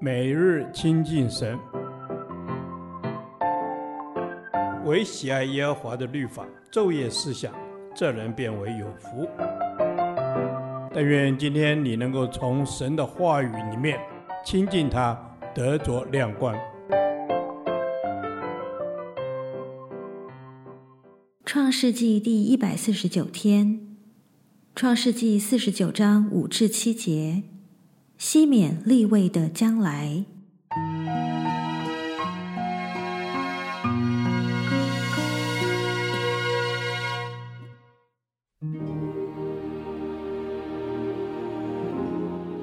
每日亲近神，唯喜爱耶和华的律法，昼夜思想，这人便为有福。但愿今天你能够从神的话语里面亲近他，得着亮光。创世纪第一百四十九天，创世纪四十九章五至七节。西缅利未的将来。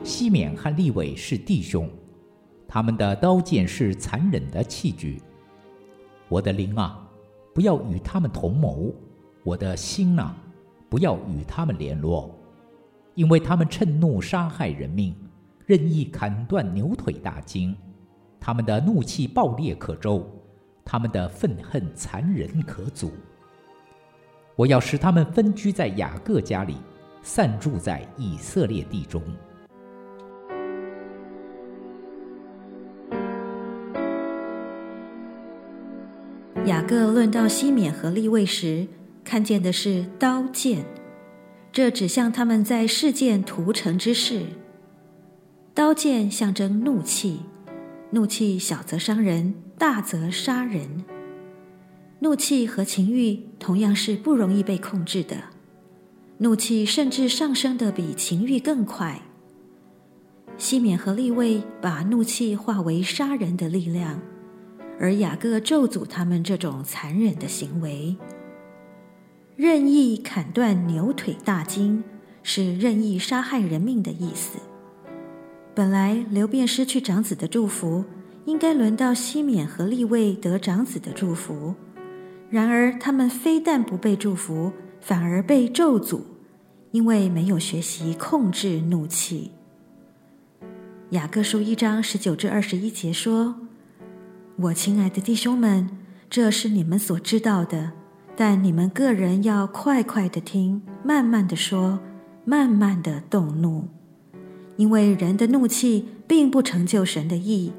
西缅和利未是弟兄，他们的刀剑是残忍的器具。我的灵啊，不要与他们同谋；我的心啊，不要与他们联络，因为他们趁怒杀害人命。任意砍断牛腿大筋，他们的怒气暴烈可周，他们的愤恨残忍可阻。我要使他们分居在雅各家里，散住在以色列地中。雅各论到西缅和利未时，看见的是刀剑，这指向他们在世间屠城之事。刀剑象征怒气，怒气小则伤人，大则杀人。怒气和情欲同样是不容易被控制的，怒气甚至上升得比情欲更快。西缅和利未把怒气化为杀人的力量，而雅各咒诅他们这种残忍的行为。任意砍断牛腿大筋，是任意杀害人命的意思。本来流便失去长子的祝福，应该轮到西缅和利未得长子的祝福。然而他们非但不被祝福，反而被咒诅，因为没有学习控制怒气。雅各书一章十九至二十一节说：“我亲爱的弟兄们，这是你们所知道的，但你们个人要快快的听，慢慢的说，慢慢的动怒。”因为人的怒气并不成就神的义，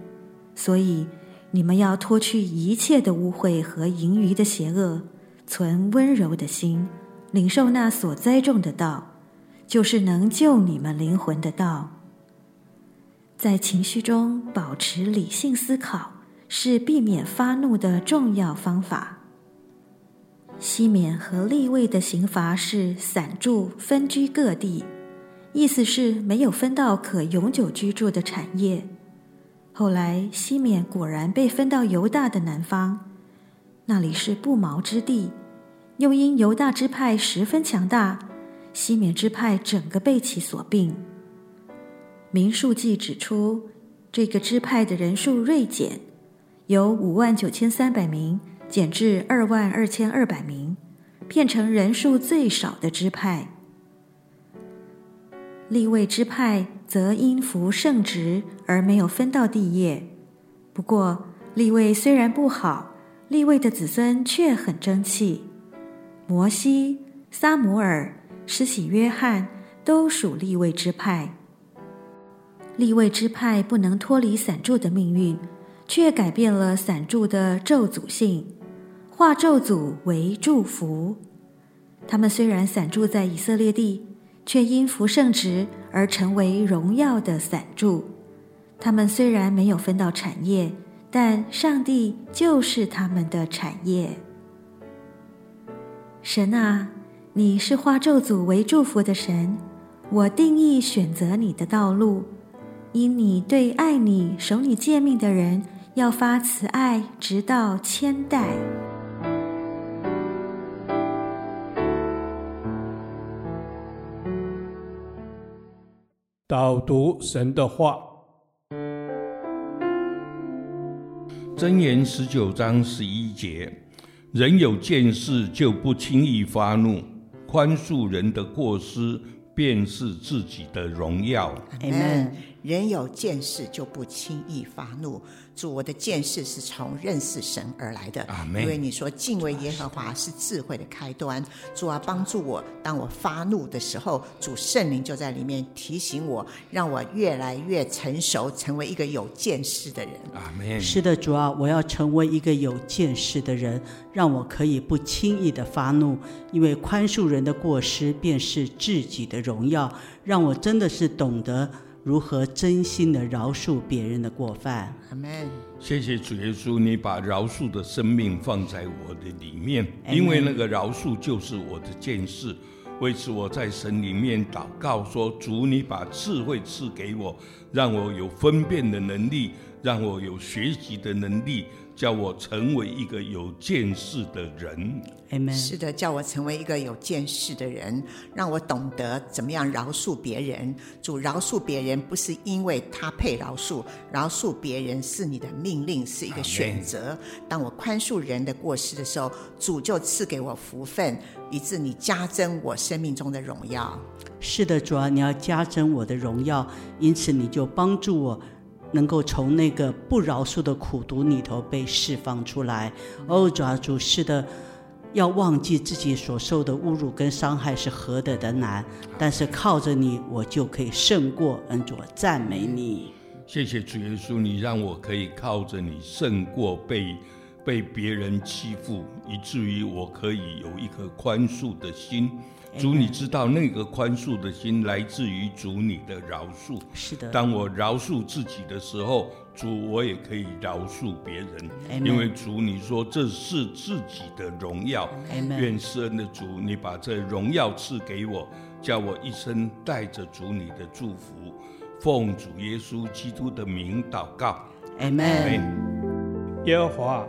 所以你们要脱去一切的污秽和盈余的邪恶，存温柔的心，领受那所栽种的道，就是能救你们灵魂的道。在情绪中保持理性思考，是避免发怒的重要方法。西缅和利未的刑罚是散住分居各地。意思是没有分到可永久居住的产业。后来西缅果然被分到犹大的南方，那里是不毛之地。又因犹大支派十分强大，西缅支派整个被其所并。民数记指出，这个支派的人数锐减，由五万九千三百名减至二万二千二百名，变成人数最少的支派。利位之派则因服圣职而没有分到地业。不过，利位虽然不好，利位的子孙却很争气。摩西、撒母耳、施洗约翰都属利位之派。利位之派不能脱离散住的命运，却改变了散住的咒诅性，化咒诅为祝福。他们虽然散住在以色列地。却因服圣职而成为荣耀的散柱。他们虽然没有分到产业，但上帝就是他们的产业。神啊，你是化咒诅为祝福的神，我定义选择你的道路，因你对爱你、守你诫命的人要发慈爱，直到千代。导读神的话，箴言十九章十一节：人有见识就不轻易发怒，宽恕人的过失便是自己的荣耀。Amen。人有见识就不轻易发怒。主，我的见识是从认识神而来的。因为你说敬畏耶和华是智慧的开端。主啊，帮助我，当我发怒的时候，主圣灵就在里面提醒我，让我越来越成熟，成为一个有见识的人。阿门。是的，主啊，我要成为一个有见识的人，让我可以不轻易的发怒，因为宽恕人的过失便是自己的荣耀。让我真的是懂得。如何真心的饶恕别人的过犯？阿门。谢谢主耶稣，你把饶恕的生命放在我的里面，因为那个饶恕就是我的见识。为此，我在神里面祷告说：主，你把智慧赐给我，让我有分辨的能力，让我有学习的能力。叫我成为一个有见识的人，Amen。是的，叫我成为一个有见识的人，让我懂得怎么样饶恕别人。主，饶恕别人不是因为他配饶恕，饶恕别人是你的命令，是一个选择。Amen。当我宽恕人的过失的时候，主就赐给我福分，以致你加增我生命中的荣耀。是的，主啊，你要加增我的荣耀，因此你就帮助我。能够从那个不饶恕的苦毒里头被释放出来。哦，主啊，主是的，要忘记自己所受的侮辱跟伤害是何等的难，但是靠着你，我就可以胜过。恩主，赞美你。谢谢主耶稣，你让我可以靠着你胜过被被别人欺负，以至于我可以有一颗宽恕的心。主，你知道那个宽恕的心来自于主你的饶恕。是的。当我饶恕自己的时候，主，我也可以饶恕别人。因为主，你说这是自己的荣耀。愿施恩的主，你把这荣耀赐给我，叫我一生带着主你的祝福，奉主耶稣基督的名祷告。Amen。耶和华，